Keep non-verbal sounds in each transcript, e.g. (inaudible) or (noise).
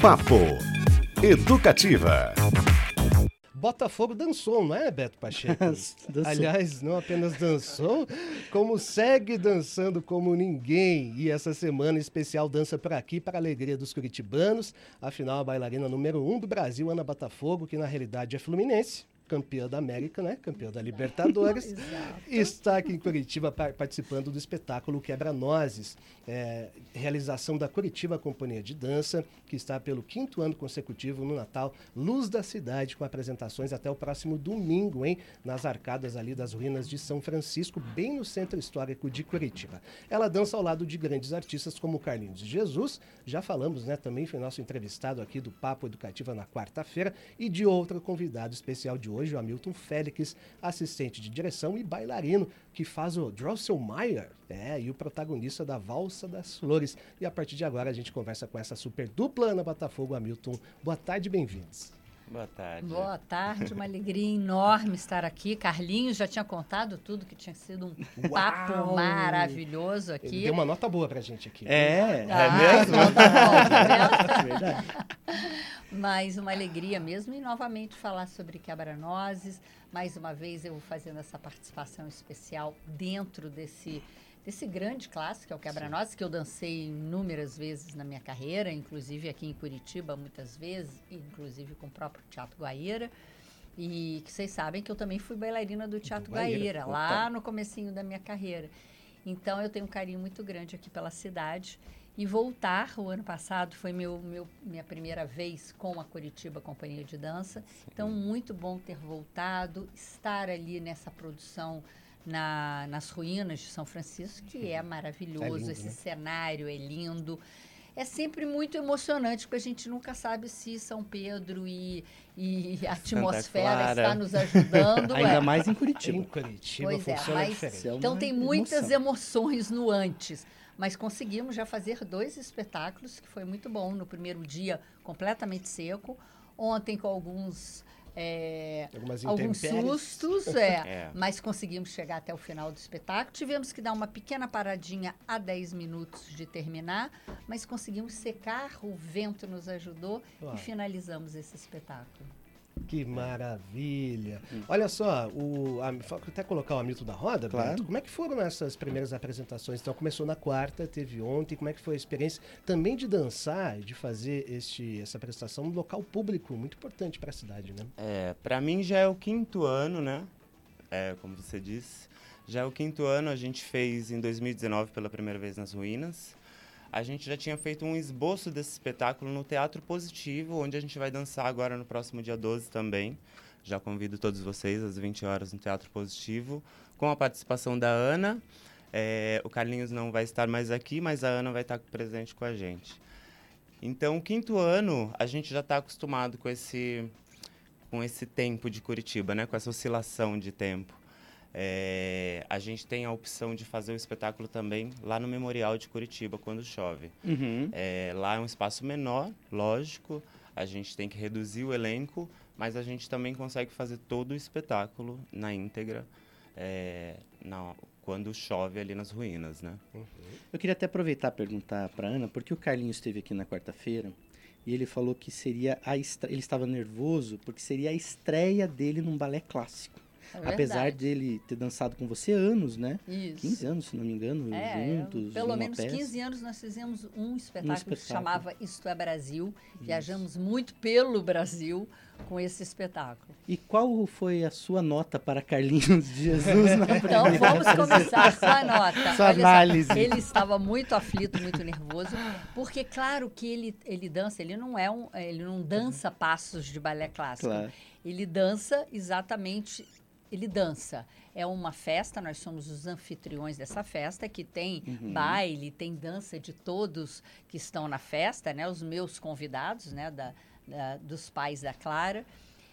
Papo Educativa. Botafogo dançou, não é, Beto Pacheco? (laughs) Aliás, não apenas dançou, como segue dançando como ninguém. E essa semana especial dança por aqui para a alegria dos curitibanos. Afinal, a bailarina número um do Brasil, Ana Botafogo, que na realidade é fluminense, campeã da América, né? Campeã da Libertadores. (laughs) está aqui em Curitiba participando do espetáculo Quebra-Nozes, é, realização da Curitiba Companhia de Dança, que está pelo quinto ano consecutivo no Natal, Luz da Cidade, com apresentações até o próximo domingo, hein? Nas arcadas ali das ruínas de São Francisco, bem no centro histórico de Curitiba. Ela dança ao lado de grandes artistas como Carlinhos de Jesus, já falamos, né? Também foi nosso entrevistado aqui do Papo Educativa na quarta-feira, e de outro convidado especial de hoje hoje o Hamilton Félix, assistente de direção e bailarino, que faz o Drosselmeyer, é, e o protagonista da Valsa das Flores. E a partir de agora a gente conversa com essa super dupla Ana Botafogo, Hamilton. Boa tarde, bem-vindos. Boa tarde. Boa tarde, uma alegria enorme estar aqui. Carlinhos já tinha contado tudo, que tinha sido um Uau! papo maravilhoso aqui. Ele deu uma nota boa pra gente aqui. É, ah, é mesmo? Nota boa, tá (laughs) Verdade. Mas uma alegria mesmo e novamente falar sobre quebra-nozes. Mais uma vez eu fazendo essa participação especial dentro desse desse grande clássico, que é o Quebra-Nozes, que eu dancei inúmeras vezes na minha carreira, inclusive aqui em Curitiba muitas vezes, inclusive com o próprio Teatro Guaíra. E que vocês sabem que eu também fui bailarina do Teatro Guaíra, Guaíra lá no comecinho da minha carreira. Então eu tenho um carinho muito grande aqui pela cidade e voltar o ano passado foi meu, meu, minha primeira vez com a Curitiba Companhia de Dança. Então, muito bom ter voltado, estar ali nessa produção na, nas ruínas de São Francisco, que é maravilhoso. É lindo, esse né? cenário é lindo. É sempre muito emocionante, porque a gente nunca sabe se São Pedro e, e a atmosfera está nos ajudando. (laughs) Ainda é. mais em Curitiba. Em Curitiba pois é, funciona mas, diferente. Então tem muitas emoção. emoções no antes mas conseguimos já fazer dois espetáculos, que foi muito bom. No primeiro dia, completamente seco. Ontem, com alguns. É, alguns sustos, é, (laughs) é, mas conseguimos chegar até o final do espetáculo. Tivemos que dar uma pequena paradinha a 10 minutos de terminar, mas conseguimos secar, o vento nos ajudou Uau. e finalizamos esse espetáculo. Que maravilha. Olha só, o, a, até colocar o Hamilton da roda, claro. Beto, como é que foram essas primeiras apresentações? Então, começou na quarta, teve ontem, como é que foi a experiência também de dançar, de fazer este, essa apresentação no local público, muito importante para a cidade, né? É, para mim já é o quinto ano, né? É, como você disse, já é o quinto ano, a gente fez em 2019 pela primeira vez nas ruínas a gente já tinha feito um esboço desse espetáculo no Teatro Positivo, onde a gente vai dançar agora no próximo dia 12 também. Já convido todos vocês às 20 horas no Teatro Positivo, com a participação da Ana. É, o Carlinhos não vai estar mais aqui, mas a Ana vai estar presente com a gente. Então, quinto ano, a gente já está acostumado com esse, com esse tempo de Curitiba, né? com essa oscilação de tempo. É, a gente tem a opção de fazer o espetáculo também lá no Memorial de Curitiba, quando chove. Uhum. É, lá é um espaço menor, lógico, a gente tem que reduzir o elenco, mas a gente também consegue fazer todo o espetáculo na íntegra é, na, quando chove ali nas ruínas, né? Uhum. Eu queria até aproveitar e perguntar para Ana, porque o Carlinhos esteve aqui na quarta-feira e ele falou que seria a ele estava nervoso porque seria a estreia dele num balé clássico. É Apesar dele ter dançado com você anos, né? Isso. 15 anos, se não me engano, é, juntos. Pelo menos peça. 15 anos nós fizemos um espetáculo, um espetáculo. que se chamava Isto é Brasil. Isso. Viajamos muito pelo Brasil com esse espetáculo. E qual foi a sua nota para Carlinhos de Jesus na (laughs) Então vamos começar sua nota. Sua Olha análise. Só, ele estava muito aflito, muito nervoso, porque claro que ele, ele dança, ele não é um, ele não dança passos de balé clássico. Claro. Ele dança exatamente ele dança. É uma festa, nós somos os anfitriões dessa festa, que tem uhum. baile, tem dança de todos que estão na festa, né? Os meus convidados, né? Da, da, dos pais da Clara.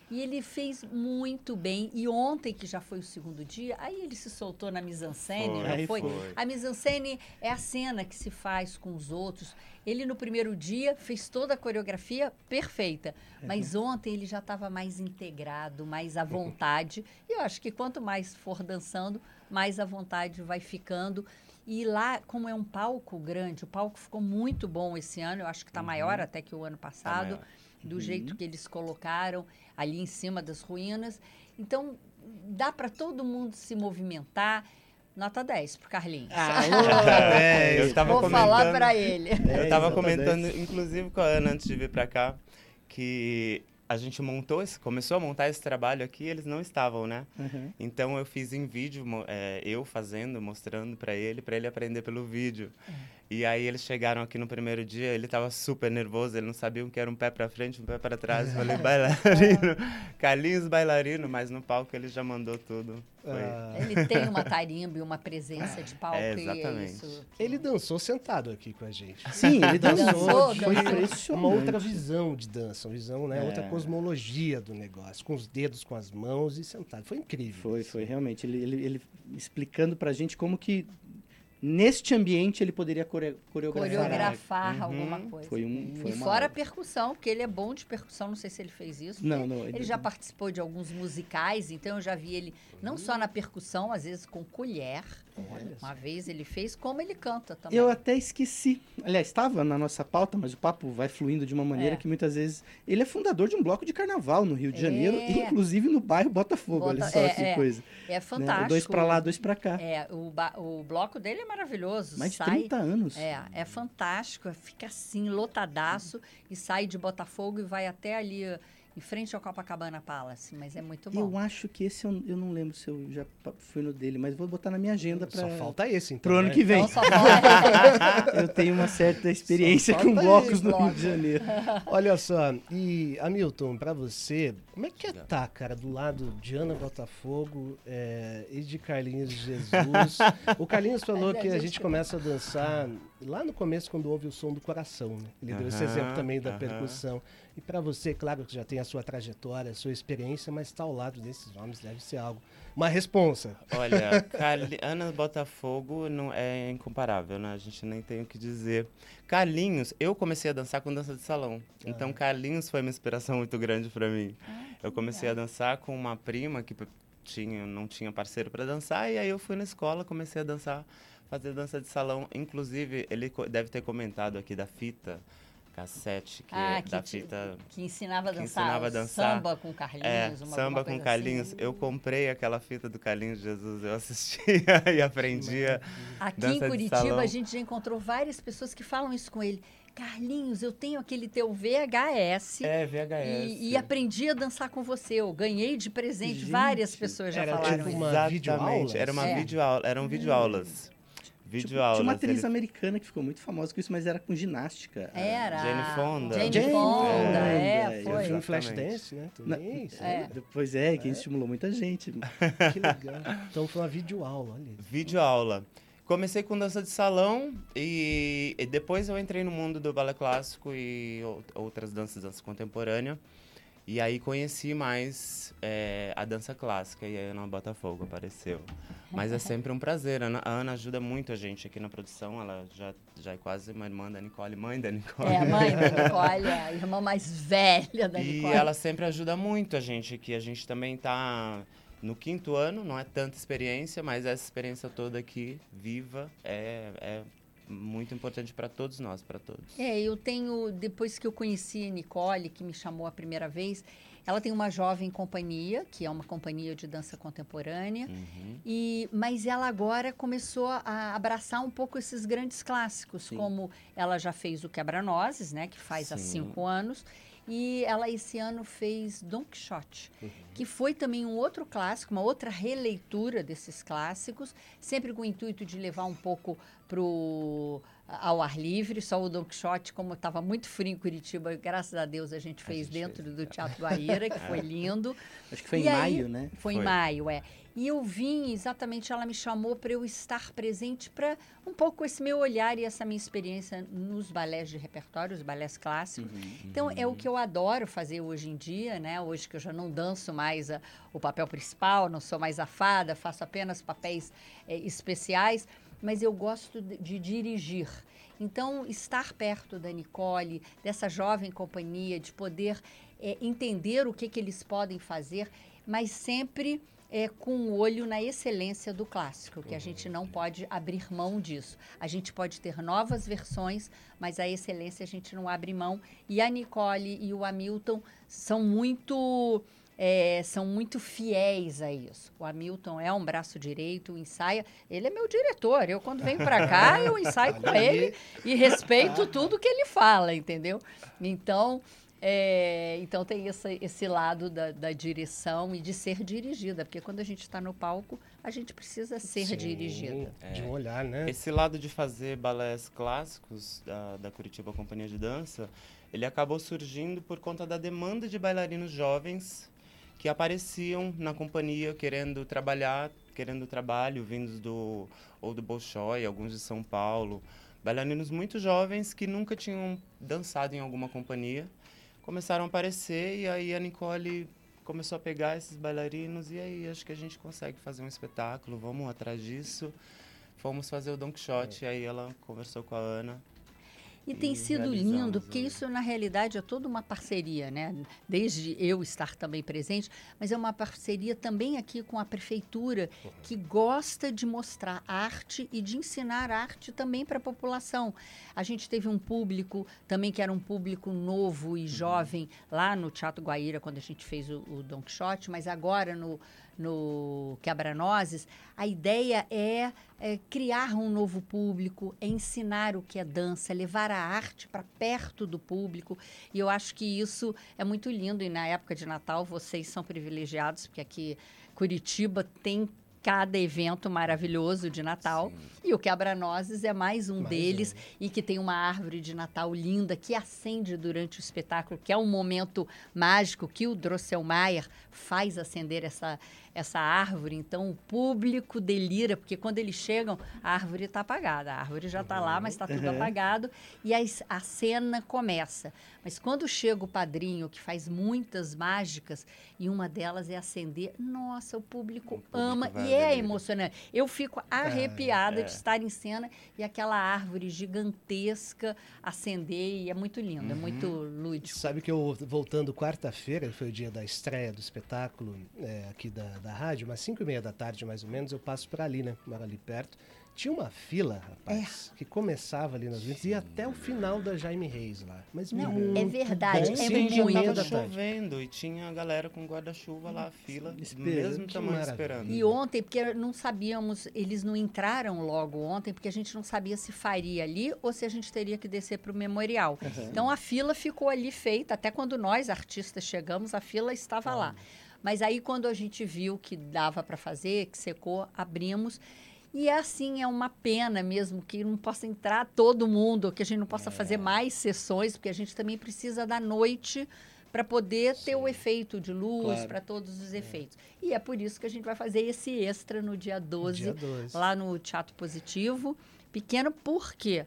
E ele fez muito bem. E ontem, que já foi o segundo dia, aí ele se soltou na mise-en-scène, não foi? foi? A mise-en-scène é a cena que se faz com os outros. Ele, no primeiro dia, fez toda a coreografia perfeita. Mas uhum. ontem ele já estava mais integrado, mais à vontade. E eu acho que quanto mais for dançando, mais à vontade vai ficando. E lá, como é um palco grande, o palco ficou muito bom esse ano, eu acho que está uhum. maior até que o ano tá passado, tá do uhum. jeito que eles colocaram ali em cima das ruínas. Então, dá para todo mundo se movimentar. Nota 10 pro Carlinhos. Ah, (laughs) (laughs) eu tava Vou falar para ele. (laughs) Eu estava comentando, 10. inclusive, com a Ana antes de vir para cá, que a gente montou, esse, começou a montar esse trabalho aqui, eles não estavam, né? Uhum. Então eu fiz em vídeo, é, eu fazendo, mostrando para ele, para ele aprender pelo vídeo. Uhum. E aí eles chegaram aqui no primeiro dia, ele estava super nervoso, ele não sabia o que era um pé para frente, um pé para trás. Eu falei, (laughs) bailarino, Carlinhos bailarino, mas no palco ele já mandou tudo. Ah. Ele tem uma tarimba e uma presença de palco. É, exatamente. Isso, ele dançou sentado aqui com a gente. Sim, ele dançou. Foi Uma outra visão de dança, uma visão, né? É. Outra cosmologia do negócio, com os dedos, com as mãos e sentado. Foi incrível. Foi, foi realmente. Ele, ele, ele explicando pra gente como que neste ambiente ele poderia core coreografar, coreografar uhum. alguma coisa. Foi um, foi e fora a percussão, porque ele é bom de percussão, não sei se ele fez isso. Não, não. Ele, ele já participou de alguns musicais, então eu já vi ele não só na percussão, às vezes com colher. Olha Uma vez ele fez, como ele canta também. Eu até esqueci. Aliás, estava na nossa pauta, mas o papo vai fluindo de uma maneira é. que muitas vezes. Ele é fundador de um bloco de carnaval no Rio de Janeiro, é. inclusive no bairro Botafogo. Bota... Olha só é, que é. coisa. É né? fantástico. Né? Dois para lá, dois para cá. É, o, o bloco dele é maravilhoso. Mais de sai... 30 anos. É, é fantástico. Fica assim, lotadaço, e sai de Botafogo e vai até ali em frente ao Copacabana Palace, mas é muito bom. Eu acho que esse eu, eu não lembro se eu já fui no dele, mas vou botar na minha agenda para Só falta esse então. Pro ano né? que vem. Então, (laughs) eu tenho uma certa experiência com blocos no Rio de Janeiro. (laughs) Olha só, e Hamilton, para você, como é que é tá, cara, do lado de Ana Botafogo é, e de Carlinhos (laughs) Jesus? o Carlinhos falou que a gente começa a dançar lá no começo quando ouve o som do coração, né? Ele deu esse exemplo também da percussão. E para você, claro que já tem a sua trajetória, a sua experiência, mas estar tá ao lado desses homens deve ser algo. Uma responsa. Olha, (laughs) Carli... Ana Botafogo não é incomparável, né? A gente nem tem o que dizer. Carlinhos, eu comecei a dançar com dança de salão. Ah. Então, Carlinhos foi uma inspiração muito grande para mim. Ah, eu comecei legal. a dançar com uma prima que tinha, não tinha parceiro para dançar, e aí eu fui na escola, comecei a dançar, fazer dança de salão. Inclusive, ele deve ter comentado aqui da fita cassete que ah, é que da fita que ensinava a dançar, ensinava a dançar. samba com Carlinhos, é, uma, samba com Carlinhos. Assim. Eu comprei aquela fita do Carlinhos Jesus, eu assistia (laughs) e aprendia. Aqui em Curitiba a gente já encontrou várias pessoas que falam isso com ele. Carlinhos, eu tenho aquele teu VHS. É, VHS. E, e aprendi a dançar com você. Eu ganhei de presente. Gente, Várias pessoas já era falaram tipo uma videoaula? Era uma é. videoaula, eram videoaulas. Vídeo tipo, Tinha uma atriz ele... americana que ficou muito famosa com isso, mas era com ginástica. Era. Jane Fonda. Jane, Jane Fonda, é, é foi. Eu Flash Dance, né? Também, é. Pois é, que é. estimulou muita gente. (laughs) que legal. Então foi uma videoaula, olha. Videoaula. Comecei com dança de salão e, e, depois eu entrei no mundo do balé clássico e outras danças, dança contemporânea. E aí conheci mais é, a dança clássica e a Ana Botafogo apareceu. Mas é sempre um prazer. A Ana, a Ana, ajuda muito a gente aqui na produção. Ela já, já é quase uma irmã da Nicole, mãe da Nicole. É, a mãe da (laughs) Nicole, a irmã mais velha da Nicole. E ela sempre ajuda muito a gente aqui. A gente também está no quinto ano, não é tanta experiência, mas essa experiência toda aqui, viva, é, é muito importante para todos nós, para todos. É, eu tenho, depois que eu conheci a Nicole, que me chamou a primeira vez, ela tem uma jovem companhia, que é uma companhia de dança contemporânea, uhum. e mas ela agora começou a abraçar um pouco esses grandes clássicos, Sim. como ela já fez o Quebra-Nozes, né, que faz Sim. há cinco anos, e ela esse ano fez Don Quixote, uhum. que foi também um outro clássico, uma outra releitura desses clássicos, sempre com o intuito de levar um pouco pro ao ar livre, só o Don Quixote, como estava muito frio em Curitiba, graças a Deus a gente fez a gente dentro fez. do Teatro Guaíra, que foi (laughs) lindo. Acho que foi e em aí, maio, né? Foi, foi, em maio, é. E eu vim, exatamente, ela me chamou para eu estar presente para um pouco esse meu olhar e essa minha experiência nos balés de repertório, os balés clássicos. Uhum, então, uhum. é o que eu adoro fazer hoje em dia, né? Hoje que eu já não danço mais a, o papel principal, não sou mais a fada, faço apenas papéis é, especiais mas eu gosto de, de dirigir. Então, estar perto da Nicole, dessa jovem companhia, de poder é, entender o que, que eles podem fazer, mas sempre é, com o olho na excelência do clássico, que a gente não pode abrir mão disso. A gente pode ter novas versões, mas a excelência a gente não abre mão. E a Nicole e o Hamilton são muito. É, são muito fiéis a isso. O Hamilton é um braço direito, ensaia. Ele é meu diretor. Eu, quando venho para cá, eu (laughs) ensaio com ele e respeito tudo que ele fala, entendeu? Então, é, então tem esse, esse lado da, da, direção e de ser dirigida, porque quando a gente está no palco, a gente precisa ser Sim, dirigida. É, de um olhar, né? Esse lado de fazer balés clássicos da, da Curitiba Companhia de Dança, ele acabou surgindo por conta da demanda de bailarinos jovens que apareciam na companhia querendo trabalhar, querendo trabalho, vindos do ou do Bolshoi, alguns de São Paulo, bailarinos muito jovens que nunca tinham dançado em alguma companhia começaram a aparecer e aí a Nicole começou a pegar esses bailarinos e aí acho que a gente consegue fazer um espetáculo, vamos atrás disso. Fomos fazer o Don Quixote, é. aí ela conversou com a Ana e, tem sido lindo, porque isso na realidade é toda uma parceria, né? Desde eu estar também presente, mas é uma parceria também aqui com a prefeitura, que gosta de mostrar arte e de ensinar arte também para a população. A gente teve um público também que era um público novo e uhum. jovem lá no Teatro Guaíra, quando a gente fez o, o Don Quixote, mas agora no no Quebra-Nozes, a ideia é, é, criar um novo público, é ensinar o que é dança, é levar a arte para perto do público. E eu acho que isso é muito lindo. E na época de Natal, vocês são privilegiados, porque aqui Curitiba tem cada evento maravilhoso de Natal. Sim. E o Quebra-Nozes é mais um mais deles um. e que tem uma árvore de Natal linda que acende durante o espetáculo, que é um momento mágico que o Drosselmayer faz acender essa, essa árvore. Então o público delira, porque quando eles chegam, a árvore está apagada. A árvore já está uhum. lá, mas está tudo uhum. apagado e a, a cena começa. Mas quando chega o padrinho, que faz muitas mágicas, e uma delas é acender, nossa, o público, o público ama e é emocionante. Eu fico arrepiada é, é. de estar em cena e aquela árvore gigantesca acender, e é muito lindo, é uhum. é muito lúdico. Sabe que eu, voltando quarta-feira, foi o dia da estreia do espetáculo é, aqui da, da rádio, umas 5 e meia da tarde mais ou menos, eu passo por ali, né? Moro ali perto. Tinha uma fila, rapaz, é. que começava ali nas vindas e ia até o final da Jaime Reis lá. Mas não, é verdade, bom. é Sim, muito. Já tava chovendo e tinha a galera com guarda-chuva lá, fila, esperando, mesmo tamanho esperando. E ontem, porque não sabíamos, eles não entraram logo ontem, porque a gente não sabia se faria ali ou se a gente teria que descer para o memorial. Uhum. Então a fila ficou ali feita, até quando nós, artistas, chegamos, a fila estava uhum. lá. Mas aí, quando a gente viu que dava para fazer, que secou, abrimos. E é assim, é uma pena mesmo que não possa entrar todo mundo, que a gente não possa é. fazer mais sessões, porque a gente também precisa da noite para poder Sim. ter o efeito de luz, claro. para todos os é. efeitos. É. E é por isso que a gente vai fazer esse extra no dia 12, dia 12. lá no Teatro Positivo. Pequeno, por quê?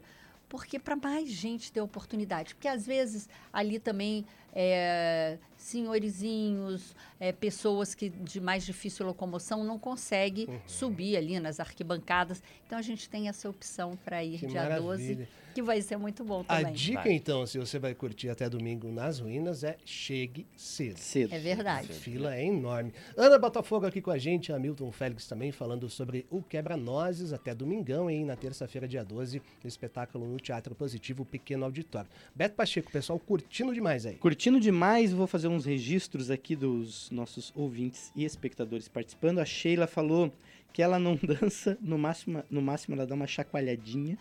Porque para mais gente ter oportunidade. Porque às vezes ali também é, senhorizinhos, é, pessoas que de mais difícil locomoção não conseguem uhum. subir ali nas arquibancadas. Então a gente tem essa opção para ir que dia maravilha. 12 que vai ser muito bom também. A dica, vai. então, se você vai curtir até domingo nas ruínas, é chegue cedo. Cedo. É verdade. A fila é enorme. Ana Botafogo aqui com a gente, Hamilton Félix também, falando sobre o Quebra-Nozes até domingão, hein? Na terça-feira, dia 12, no espetáculo no Teatro Positivo Pequeno Auditório. Beto Pacheco, pessoal curtindo demais aí. Curtindo demais, vou fazer uns registros aqui dos nossos ouvintes e espectadores participando. A Sheila falou que ela não (laughs) dança, no máximo, no máximo ela dá uma chacoalhadinha,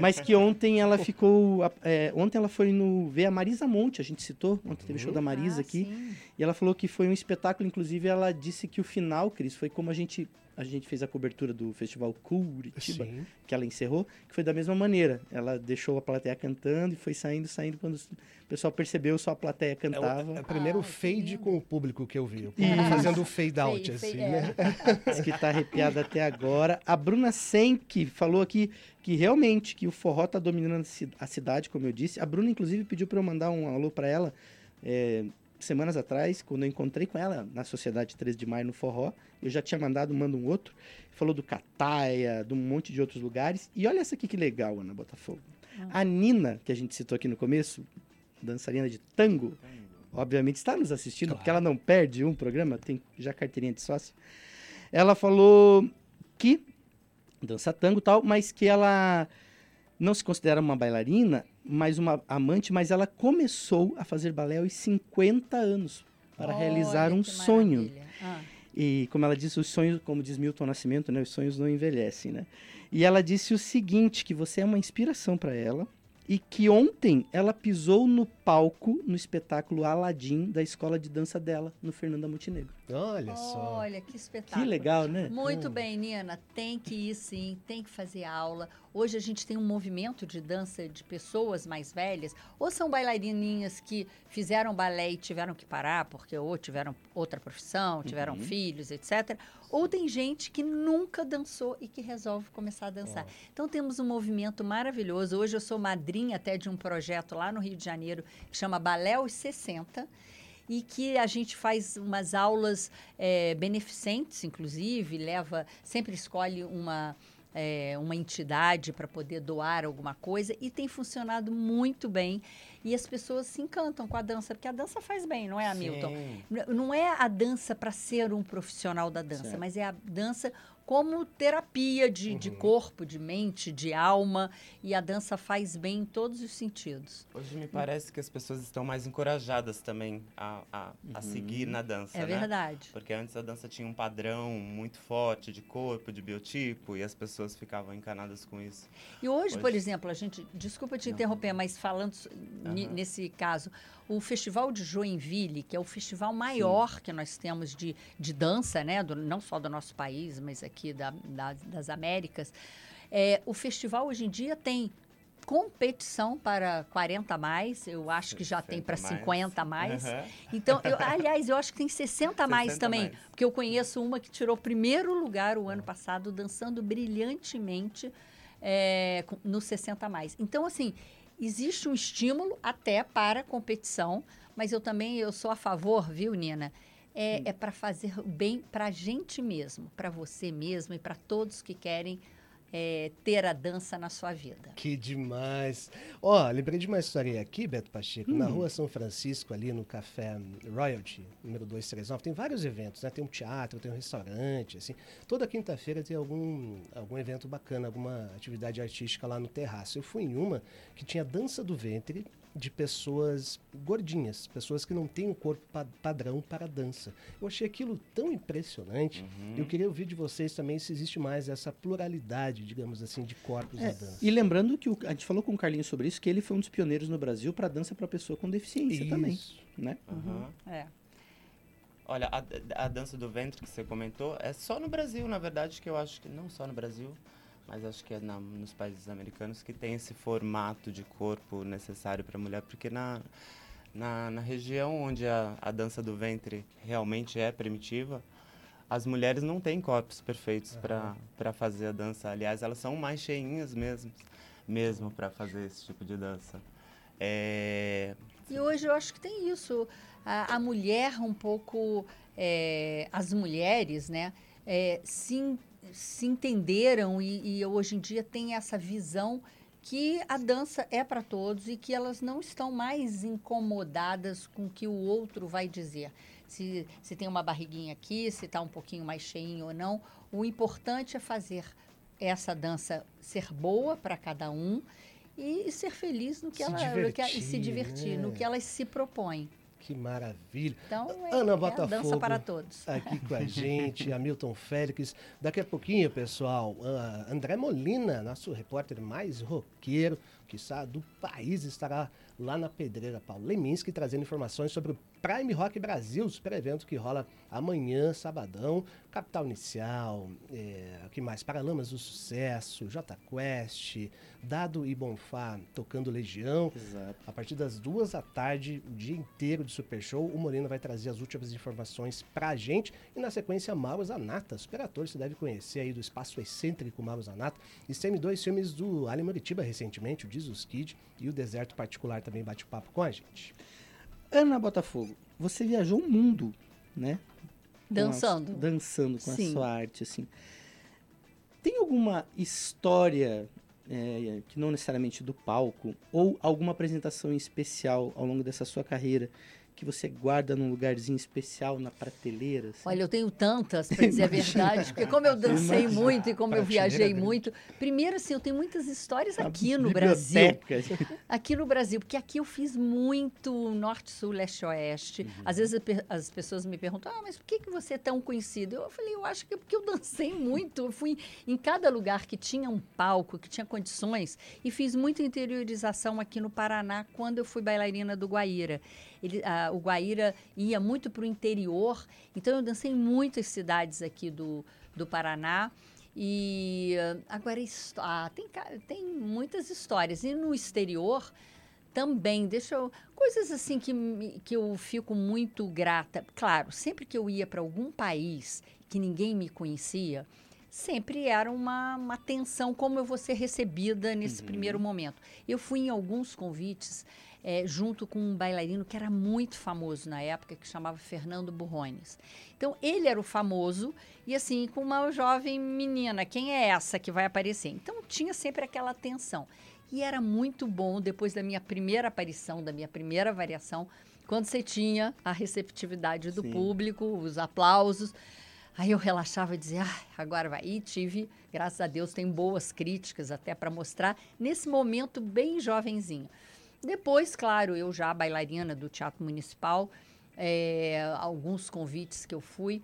mas que ontem ela ficou, é, ontem ela foi no ver a Marisa Monte, a gente citou, ontem teve show da Marisa ah, aqui, sim. e ela falou que foi um espetáculo, inclusive ela disse que o final, Cris, foi como a gente a gente fez a cobertura do festival Curitiba, Sim. que ela encerrou, que foi da mesma maneira. Ela deixou a plateia cantando e foi saindo, saindo. Quando o pessoal percebeu, só a plateia cantava. É o, é o primeiro ah, fade com o público que eu vi. O público fazendo o fade out, fade, assim, fade, né? É. (laughs) Diz que tá arrepiada até agora. A Bruna Senck falou aqui que realmente que o forró tá dominando a cidade, como eu disse. A Bruna, inclusive, pediu para eu mandar um alô para ela. É, semanas atrás, quando eu encontrei com ela na Sociedade 13 de Maio no Forró, eu já tinha mandado, manda um outro, falou do Cataia, de um monte de outros lugares. E olha essa aqui que legal, Ana Botafogo. Ah. A Nina, que a gente citou aqui no começo, dançarina de tango, obviamente está nos assistindo, claro. porque ela não perde um programa, tem já carteirinha de sócio. ela falou que dança tango e tal, mas que ela não se considera uma bailarina, mas uma amante, mas ela começou a fazer balé aos 50 anos para Olha, realizar um sonho. Ah. E como ela disse, os sonhos, como diz Milton Nascimento, né, os sonhos não envelhecem, né? E ela disse o seguinte, que você é uma inspiração para ela e que ontem ela pisou no palco no espetáculo Aladim da escola de dança dela, no Fernanda Montenegro. Olha só. Olha que espetáculo. Que legal, né? Muito hum. bem, Nina. Tem que ir sim, tem que fazer aula. Hoje a gente tem um movimento de dança de pessoas mais velhas, ou são bailarininhas que fizeram balé e tiveram que parar porque ou tiveram outra profissão, tiveram uhum. filhos, etc. Ou tem gente que nunca dançou e que resolve começar a dançar. Então temos um movimento maravilhoso. Hoje eu sou madrinha até de um projeto lá no Rio de Janeiro que chama Balé aos 60 e que a gente faz umas aulas é, beneficentes, inclusive, leva, sempre escolhe uma é, uma entidade para poder doar alguma coisa e tem funcionado muito bem. E as pessoas se encantam com a dança, porque a dança faz bem, não é, Hamilton? Sim. Não é a dança para ser um profissional da dança, certo. mas é a dança como terapia de, uhum. de corpo, de mente, de alma. E a dança faz bem em todos os sentidos. Hoje me parece que as pessoas estão mais encorajadas também a, a, a uhum. seguir na dança. É né? verdade. Porque antes a dança tinha um padrão muito forte de corpo, de biotipo, e as pessoas ficavam encanadas com isso. E hoje, hoje... por exemplo, a gente. Desculpa te Não. interromper, mas falando uhum. nesse caso, o Festival de Joinville, que é o festival maior Sim. que nós temos de, de dança, né? Do, não só do nosso país, mas aqui da, da, das Américas. É, o festival hoje em dia tem competição para 40 mais, eu acho que já tem para 50 mais. Uhum. Então, eu, (laughs) aliás, eu acho que tem 60, 60 mais também, mais. porque eu conheço uma que tirou primeiro lugar o ano passado dançando brilhantemente é, no 60 mais. Então, assim, existe um estímulo até para competição, mas eu também eu sou a favor, viu, Nina? É, é para fazer bem para a gente mesmo, para você mesmo e para todos que querem é, ter a dança na sua vida. Que demais! Ó, oh, lembrei de uma história aqui, Beto Pacheco, hum. na rua São Francisco, ali no Café Royalty, número 239, tem vários eventos, né? Tem um teatro, tem um restaurante, assim. Toda quinta-feira tem algum, algum evento bacana, alguma atividade artística lá no terraço. Eu fui em uma que tinha dança do ventre, de pessoas gordinhas, pessoas que não têm um corpo pa padrão para dança. Eu achei aquilo tão impressionante. Uhum. Eu queria ouvir de vocês também se existe mais essa pluralidade, digamos assim, de corpos é, na dança. E lembrando que o, a gente falou com o Carlinhos sobre isso, que ele foi um dos pioneiros no Brasil para dança para pessoa com deficiência isso. também, né? Uhum. É. Olha, a, a dança do ventre que você comentou é só no Brasil, na verdade, que eu acho que não só no Brasil, mas acho que é na, nos países americanos que tem esse formato de corpo necessário para a mulher, porque na, na, na, região onde a, a dança do ventre realmente é primitiva, as mulheres não têm corpos perfeitos uhum. para fazer a dança. Aliás, elas são mais cheinhas mesmo, mesmo para fazer esse tipo de dança. É... E hoje eu acho que tem isso. A, a mulher um pouco... É, as mulheres, né? É, se se entenderam e, e hoje em dia tem essa visão que a dança é para todos e que elas não estão mais incomodadas com o que o outro vai dizer. Se, se tem uma barriguinha aqui, se está um pouquinho mais cheinho ou não. O importante é fazer essa dança ser boa para cada um e, e, ser feliz no que se ela divertir, e se divertir, né? no que elas se propõem. Que maravilha. Então, é, Ana é Botafogo, dança para todos. Aqui com a (laughs) gente, Hamilton Félix. Daqui a pouquinho, pessoal, uh, André Molina, nosso repórter mais roqueiro, que está do país, estará lá na Pedreira Paulo Leminski, trazendo informações sobre o Prime Rock Brasil, super evento que rola amanhã, sabadão. Capital Inicial, é, que mais? Paralamas do Sucesso, J Quest, Dado e Bonfá tocando Legião. Exato. A partir das duas da tarde, o dia inteiro de Super Show, o Moreno vai trazer as últimas informações pra gente. E na sequência, Mauro Zanata, super ator, você deve conhecer aí do espaço excêntrico Mauro Zanata. E tem dois filmes do Ali Moritiba recentemente, o Jesus Kid e o Deserto Particular também bate papo com a gente. Ana Botafogo, você viajou o mundo, né? Dançando. A, dançando com Sim. a sua arte, assim. Tem alguma história é, que não necessariamente do palco, ou alguma apresentação especial ao longo dessa sua carreira que você guarda num lugarzinho especial na prateleira? Assim? Olha, eu tenho tantas, para dizer a (laughs) verdade, porque como eu dancei Imagina. muito e como eu viajei muito, primeiro assim, eu tenho muitas histórias aqui no Brasil. Aqui no Brasil, porque aqui eu fiz muito norte, sul, leste, oeste. Uhum. Às vezes as pessoas me perguntam: "Ah, mas por que que você é tão conhecido?" Eu falei: "Eu acho que é porque eu dancei muito, eu fui em cada lugar que tinha um palco, que tinha condições e fiz muita interiorização aqui no Paraná quando eu fui bailarina do Guaíra. Ele, a, o Guaíra ia muito para o interior, então eu dancei em muitas cidades aqui do, do Paraná. E agora ah, tem, tem muitas histórias. E no exterior também, deixa eu. Coisas assim que, que eu fico muito grata. Claro, sempre que eu ia para algum país que ninguém me conhecia, sempre era uma, uma tensão como eu vou ser recebida nesse uhum. primeiro momento. Eu fui em alguns convites é, junto com um bailarino que era muito famoso na época, que chamava Fernando Burrones. Então, ele era o famoso, e assim, com uma jovem menina, quem é essa que vai aparecer? Então, tinha sempre aquela tensão. E era muito bom, depois da minha primeira aparição, da minha primeira variação, quando você tinha a receptividade do Sim. público, os aplausos. Aí eu relaxava e dizia, ah, agora vai. E tive, graças a Deus, tem boas críticas até para mostrar, nesse momento bem jovenzinho. Depois, claro, eu já bailarina do Teatro Municipal, é, alguns convites que eu fui.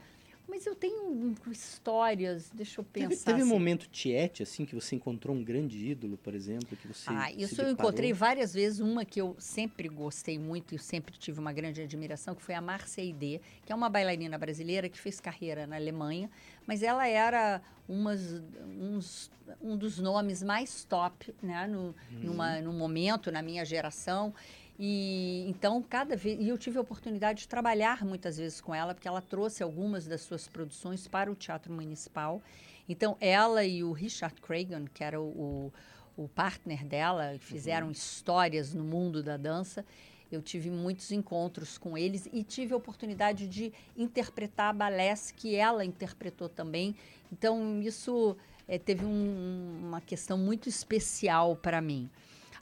Mas eu tenho histórias, deixa eu pensar. Teve, teve assim. um momento tiete, assim, que você encontrou um grande ídolo, por exemplo, que você Ah, isso eu encontrei várias vezes. Uma que eu sempre gostei muito e sempre tive uma grande admiração, que foi a Marceide, que é uma bailarina brasileira que fez carreira na Alemanha, mas ela era umas, uns, um dos nomes mais top, né, no, uhum. numa, no momento, na minha geração. E então, cada vez. E eu tive a oportunidade de trabalhar muitas vezes com ela, porque ela trouxe algumas das suas produções para o Teatro Municipal. Então, ela e o Richard Cragen, que era o, o, o partner dela, fizeram uhum. histórias no mundo da dança. Eu tive muitos encontros com eles e tive a oportunidade de interpretar balés que ela interpretou também. Então, isso é, teve um, uma questão muito especial para mim.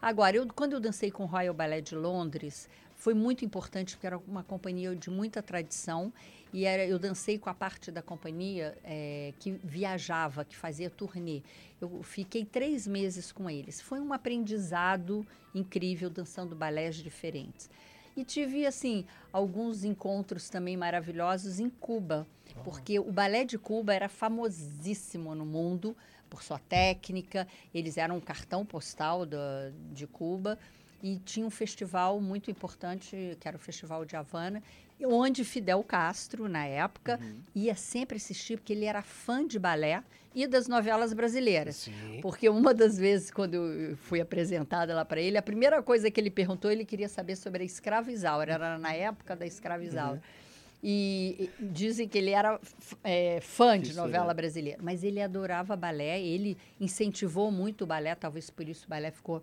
Agora, eu, quando eu dancei com o Royal Ballet de Londres, foi muito importante porque era uma companhia de muita tradição e era, eu dancei com a parte da companhia é, que viajava, que fazia turnê. Eu fiquei três meses com eles. Foi um aprendizado incrível dançando balés diferentes. E tive, assim, alguns encontros também maravilhosos em Cuba, porque o balé de Cuba era famosíssimo no mundo por sua técnica. Eles eram um cartão postal da, de Cuba e tinha um festival muito importante, que era o Festival de Havana, onde Fidel Castro, na época, uhum. ia sempre assistir, porque ele era fã de balé e das novelas brasileiras. Sim. Porque uma das vezes, quando eu fui apresentada lá para ele, a primeira coisa que ele perguntou, ele queria saber sobre a escrava Isaura. Era na época da escrava Isaura. Uhum. E, e dizem que ele era é, fã de novela brasileira, mas ele adorava balé, ele incentivou muito o balé, talvez por isso o balé ficou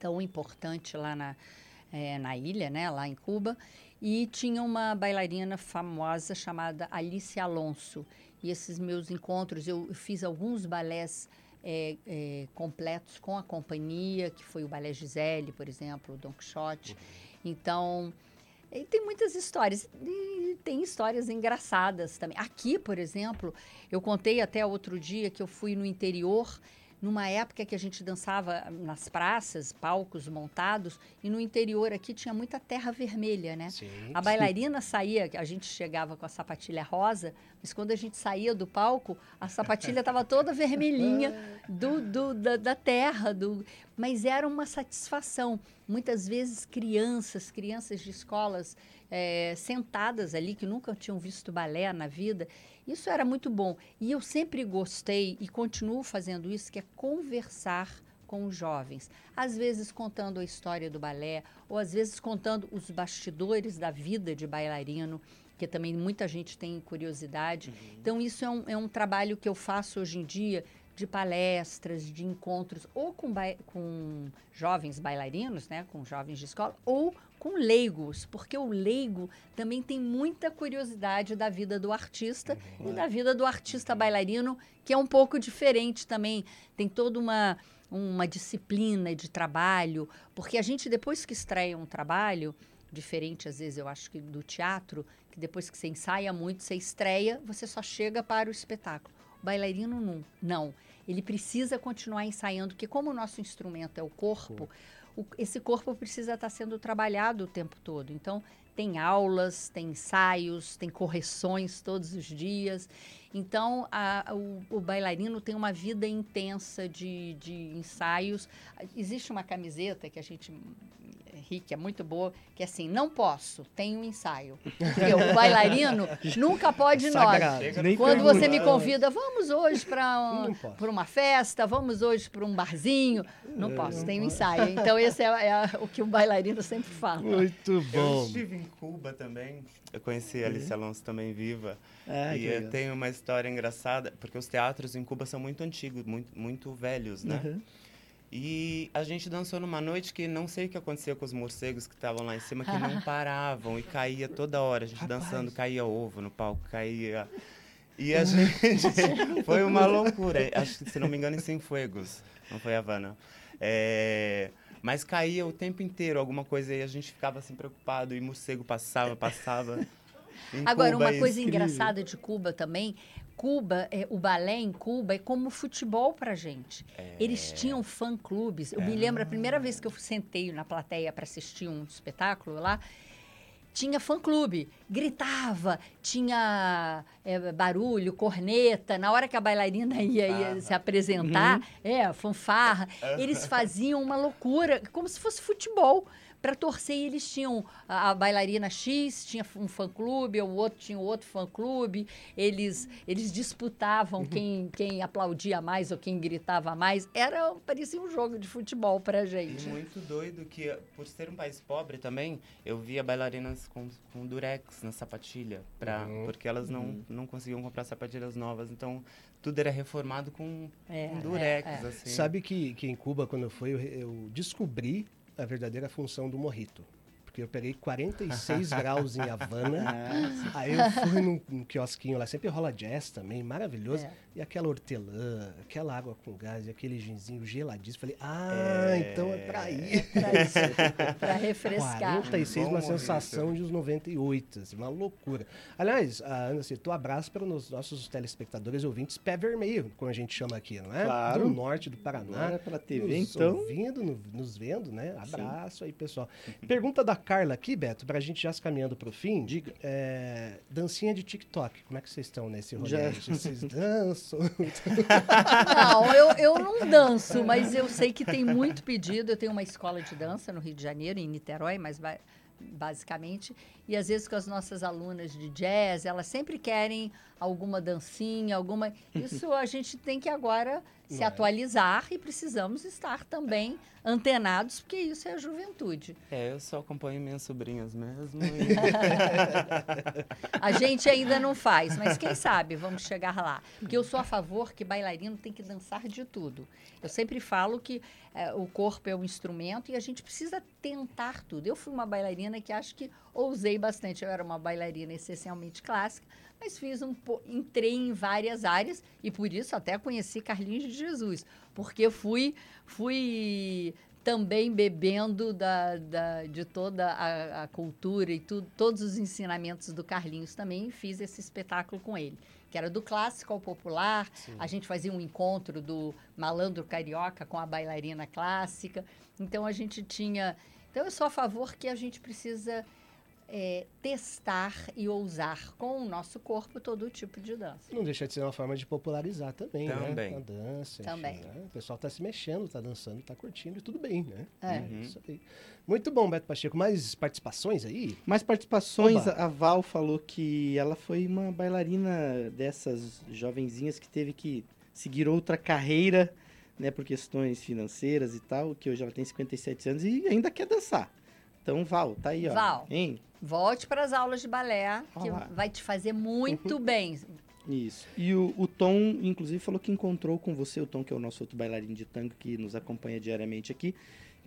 tão importante lá na, é, na ilha, né, lá em Cuba. E tinha uma bailarina famosa chamada Alice Alonso. E esses meus encontros, eu fiz alguns balés é, é, completos com a companhia, que foi o Balé Gisele, por exemplo, o Don Quixote. Uhum. Então, e tem muitas histórias. E tem histórias engraçadas também. Aqui, por exemplo, eu contei até outro dia que eu fui no interior numa época que a gente dançava nas praças, palcos montados, e no interior aqui tinha muita terra vermelha, né? Sim, a bailarina sim. saía, a gente chegava com a sapatilha rosa, mas quando a gente saía do palco, a sapatilha estava toda vermelhinha (laughs) do, do da, da, terra, do, mas era uma satisfação. Muitas vezes crianças, crianças de escolas é, sentadas ali que nunca tinham visto balé na vida, isso era muito bom. E eu sempre gostei e continuo fazendo isso, que é conversar com os jovens. Às vezes contando a história do balé, ou às vezes contando os bastidores da vida de bailarino, que também muita gente tem curiosidade. Uhum. Então, isso é um, é um trabalho que eu faço hoje em dia de palestras, de encontros, ou com, com jovens bailarinos, né, com jovens de escola, ou com leigos, porque o leigo também tem muita curiosidade da vida do artista uhum. e da vida do artista bailarino, que é um pouco diferente também. Tem toda uma, uma disciplina de trabalho, porque a gente, depois que estreia um trabalho, diferente às vezes eu acho que do teatro, que depois que você ensaia muito, você estreia, você só chega para o espetáculo. O bailarino não, não. Ele precisa continuar ensaiando, porque como o nosso instrumento é o corpo, o, esse corpo precisa estar sendo trabalhado o tempo todo. Então, tem aulas, tem ensaios, tem correções todos os dias. Então, a, o, o, bailarino tem uma vida intensa de, de ensaios. Existe uma camiseta que a gente Rick é muito boa, que é assim, não posso, tem um ensaio. Porque o bailarino (laughs) nunca pode nós. Quando você me convida, vamos hoje para um, uma festa, vamos hoje para um barzinho, não posso, tem um ensaio. Então esse é, é, o que o bailarino sempre fala. Muito bom. Eu estive em Cuba também, eu conheci a Alice uhum. Alonso também viva. Ah, e tem uma história engraçada, porque os teatros em Cuba são muito antigos, muito, muito velhos, né? Uhum. E a gente dançou numa noite que não sei o que aconteceu com os morcegos que estavam lá em cima, que não (laughs) paravam e caía toda hora. A gente Rapaz. dançando, caía ovo no palco, caía. E a gente. (laughs) foi uma loucura. Acho que, se não me engano, em Cienfuegos, não foi Havana. É, mas caía o tempo inteiro alguma coisa e a gente ficava assim preocupado e morcego passava, passava. Agora, Cuba, uma é coisa incrível. engraçada de Cuba também Cuba, é, o balé em Cuba é como futebol para gente. É... Eles tinham fã-clubes. Eu é... me lembro a primeira vez que eu sentei na plateia para assistir um espetáculo lá, tinha fã-clube, gritava, tinha é, barulho, corneta. Na hora que a bailarina (laughs) ia, ia se apresentar, uhum. é, fanfarra, (laughs) eles faziam uma loucura, como se fosse futebol para torcer. E eles tinham a, a bailarina X, tinha um fã-clube, o outro tinha outro fã-clube. Eles, eles disputavam uhum. quem, quem aplaudia mais ou quem gritava mais. Era, parecia um jogo de futebol para gente. E muito doido que, por ser um país pobre também, eu via bailarinas com, com durex na sapatilha, pra, uhum. porque elas não, uhum. não conseguiam comprar sapatilhas novas. Então, tudo era reformado com, é, com durex. É, é. Assim. Sabe que, que em Cuba, quando eu fui, eu, eu descobri a verdadeira função do morrito porque eu peguei 46 (laughs) graus em Havana. Ah, aí eu fui num, num, quiosquinho lá, sempre rola jazz também, maravilhoso. É. E aquela hortelã, aquela água com gás e aquele ginzinho geladíssimo. Falei, ah, é. então é pra ir. É pra, pra refrescar. 46, Bom uma sensação de uns 98, assim, uma loucura. Aliás, a Ana citou abraço para os nossos telespectadores ouvintes pé vermelho, como a gente chama aqui, não é? Claro. Do norte do Paraná. Agora pela TV, nos então. Ouvindo, no, nos vendo, né? Abraço Sim. aí, pessoal. Pergunta da Carla aqui, Beto, para a gente já se caminhando para o fim. Diga. É, dancinha de TikTok, como é que vocês estão nesse rolê? Já. Vocês dançam? Não, eu, eu não danço, mas eu sei que tem muito pedido. Eu tenho uma escola de dança no Rio de Janeiro, em Niterói, mas basicamente. E às vezes com as nossas alunas de jazz, elas sempre querem alguma dancinha, alguma. (laughs) Isso a gente tem que agora se é. atualizar e precisamos estar também antenados, porque isso é a juventude. É, eu só acompanho minhas sobrinhas mesmo. E... (laughs) a gente ainda não faz, mas quem (laughs) sabe vamos chegar lá. Porque eu sou a favor que bailarino tem que dançar de tudo. Eu sempre falo que é, o corpo é um instrumento e a gente precisa tentar tudo. Eu fui uma bailarina que acho que ousei bastante. Eu era uma bailarina essencialmente clássica, mas fiz um entrei em várias áreas e por isso até conheci Carlinhos de Jesus, porque fui fui também bebendo da, da, de toda a, a cultura e tudo, todos os ensinamentos do Carlinhos também fiz esse espetáculo com ele que era do clássico ao popular. Sim. A gente fazia um encontro do malandro carioca com a bailarina clássica. Então a gente tinha. Então eu sou a favor que a gente precisa é, testar e ousar com o nosso corpo todo tipo de dança. Não deixa de ser uma forma de popularizar também, também. né? A dança. Também. Enfim, né? O pessoal está se mexendo, está dançando, está curtindo e tudo bem, né? É. Uhum. Isso aí. Muito bom, Beto Pacheco. Mais participações aí? Mais participações. Oba. A Val falou que ela foi uma bailarina dessas jovenzinhas que teve que seguir outra carreira, né, por questões financeiras e tal, que hoje ela tem 57 anos e ainda quer dançar. Então, Val, tá aí, ó. Val, hein? volte para as aulas de balé, que Olá. vai te fazer muito uhum. bem. Isso. E o, o, Tom, inclusive, falou que encontrou com você, o Tom, que é o nosso outro bailarino de tango que nos acompanha diariamente aqui,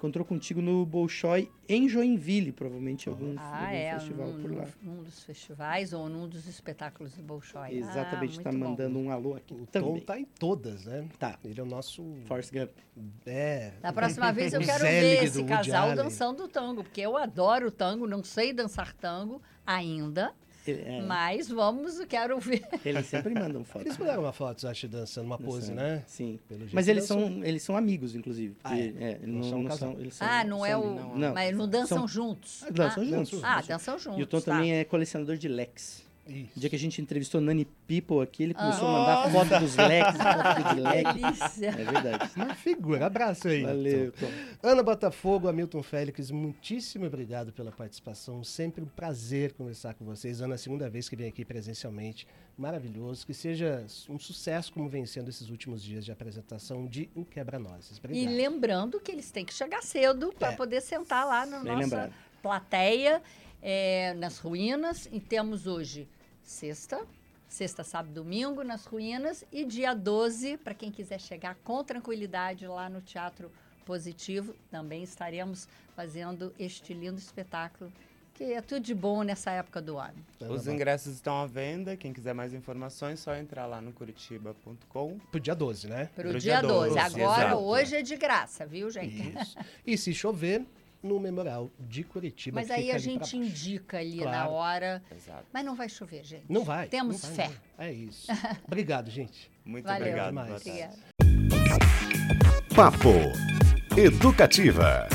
encontrou contigo no Bolshoi em Joinville, provavelmente algum, ah, algum é, festival num, por lá. Num dos festivais ou num dos espetáculos do Bolshoi. Exatamente, ah, tá mandando um alô aqui o também. Tom tá em todas, né? Tá. Ele é o nosso... Force Gump. É. Da próxima (laughs) vez eu quero ver esse casal dançando tango, porque eu adoro tango, não sei dançar tango ainda, Ele, é, mas vamos, eu quero ver. (laughs) eles sempre mandam foto. Eles mandaram uma foto, acho, dançando uma pose, Dançando. né? Sim. Pelo jeito Mas eles dançam. são, eles são amigos, inclusive. Ah, é? porque, é, Não não, são não são, eles são, Ah, não é são- o. não, não. Mas não dançam São- juntos. Ah, dançam ah, juntos. Ah, dançam juntos. E o Tom tá. também é colecionador de Lex. Isso. O dia que a gente entrevistou Nani People aqui, ele começou Ah. a mandar foto dos Lex, foto de. Delícia. É verdade. Uma figura. Abraço aí. Valeu, Tom. Ana Botafogo, Hamilton Félix, muitíssimo obrigado pela participação. Sempre um prazer conversar com vocês. Ana, segunda vez que vem aqui presencialmente. Maravilhoso. Que seja um sucesso como vem sendo esses últimos dias de apresentação de O Quebra-Nozes. E lembrando que eles têm que chegar cedo para É. poder sentar lá na Bem nossa lembrado. plateia, é, nas ruínas. E temos hoje sexta, sexta, sábado, domingo nas ruínas. E dia 12, para quem quiser chegar com tranquilidade lá no Teatro Positivo, também estaremos fazendo este lindo espetáculo, que é tudo de bom nessa época do ano. Ana Os ingressos estão à venda. Quem quiser mais informações, só entrar lá no curitiba.com. Pro dia 12, né? Para o Pro dia dia 12. 12, Agora, exato. hoje é de graça, viu, gente? Isso. E se chover, no Memorial de Curitiba. Mas aí a gente indica ali na Claro. hora. Exato. Mas não vai chover, gente. Não vai. Temos não vai, fé. não. É isso. (laughs) Obrigado, gente. Muito Valeu. obrigado. Obrigada. Papo Educativa.